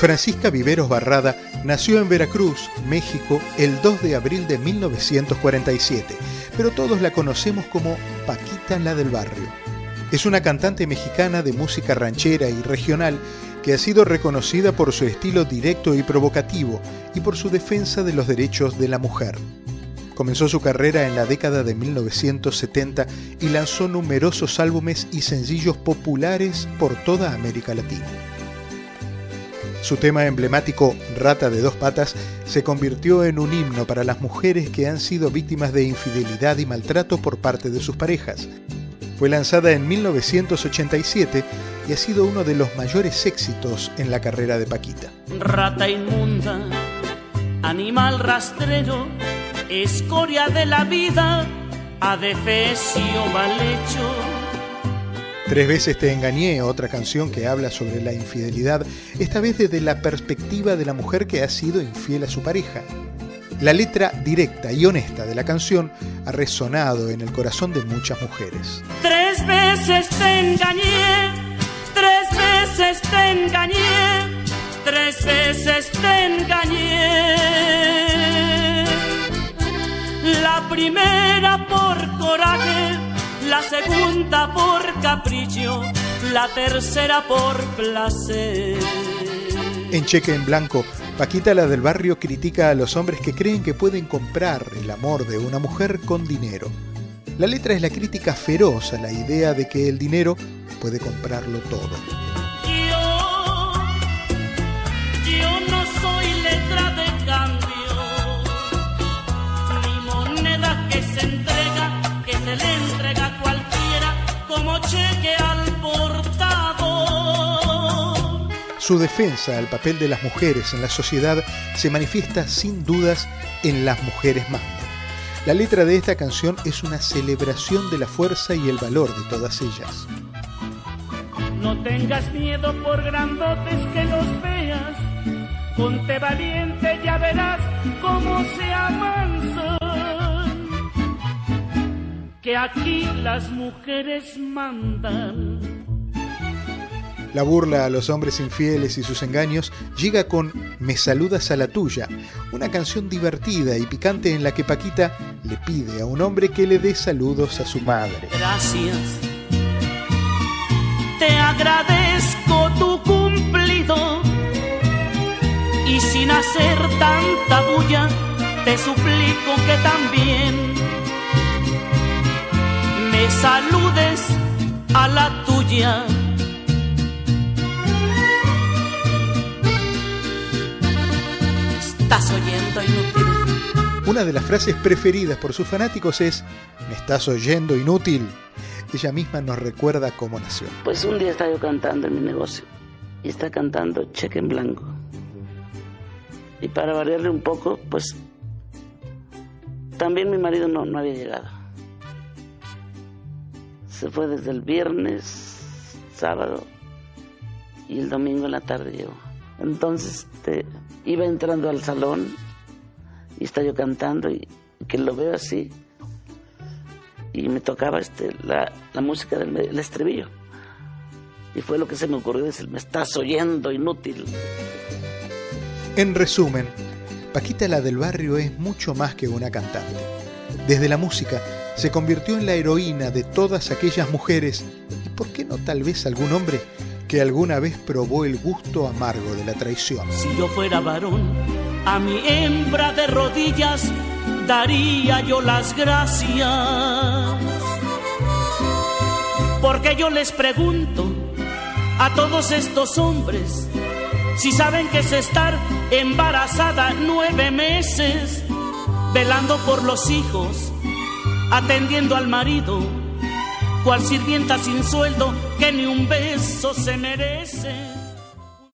Francisca Viveros Barrada nació en Veracruz, México, el 2 de abril de 1947, pero todos la conocemos como Paquita la del Barrio. Es una cantante mexicana de música ranchera y regional que ha sido reconocida por su estilo directo y provocativo y por su defensa de los derechos de la mujer. Comenzó su carrera en la década de 1970 y lanzó numerosos álbumes y sencillos populares por toda América Latina. Su tema emblemático, Rata de dos patas, se convirtió en un himno para las mujeres que han sido víctimas de infidelidad y maltrato por parte de sus parejas. Fue lanzada en 1987 y ha sido uno de los mayores éxitos en la carrera de Paquita. Rata inmunda, animal rastrero, escoria de la vida, adefesio mal hecho Tres veces te engañé, otra canción que habla sobre la infidelidad, esta vez desde la perspectiva de la mujer que ha sido infiel a su pareja. La letra directa y honesta de la canción ha resonado en el corazón de muchas mujeres. Tres veces te engañé, tres veces te engañé, tres veces te engañé. La segunda por capricho, la tercera por placer. En Cheque en Blanco, Paquita la del barrio critica a los hombres que creen que pueden comprar el amor de una mujer con dinero. La letra es la crítica feroz a la idea de que el dinero puede comprarlo todo. Su defensa al papel de las mujeres en la sociedad se manifiesta sin dudas en Las mujeres mandan. La letra de esta canción es una celebración de la fuerza y el valor de todas ellas. No tengas miedo por grandotes que los veas, ponte valiente, ya verás cómo se amansan. Que aquí las mujeres mandan. La burla a los hombres infieles y sus engaños llega con Me saludas a la tuya, una canción divertida y picante en la que Paquita le pide a un hombre que le dé saludos a su madre. Gracias. Te agradezco tu cumplido y sin hacer tanta bulla te suplico que también me saludes a la tuya. Una de las frases preferidas por sus fanáticos es Me estás oyendo inútil. Ella misma nos recuerda cómo nació. Pues un día estaba yo cantando en mi negocio y está cantando cheque en blanco. Y para variarle un poco, pues también mi marido no, no había llegado. Se fue desde el viernes, sábado y el domingo en la tarde llegó. Entonces, este, iba entrando al salón y está yo cantando y, que lo veo así y me tocaba este, la, música del estribillo. Y fue lo que se me ocurrió decir, me estás oyendo, inútil. En resumen, Paquita la del barrio es mucho más que una cantante. Desde la música se convirtió en la heroína de todas aquellas mujeres, y por qué no tal vez algún hombre, que alguna vez probó el gusto amargo de la traición. Si yo fuera varón, a mi hembra de rodillas daría yo las gracias. Porque yo les pregunto a todos estos hombres si saben que es estar embarazada nueve meses, velando por los hijos, atendiendo al marido cual sirvienta sin sueldo que ni un beso se merece.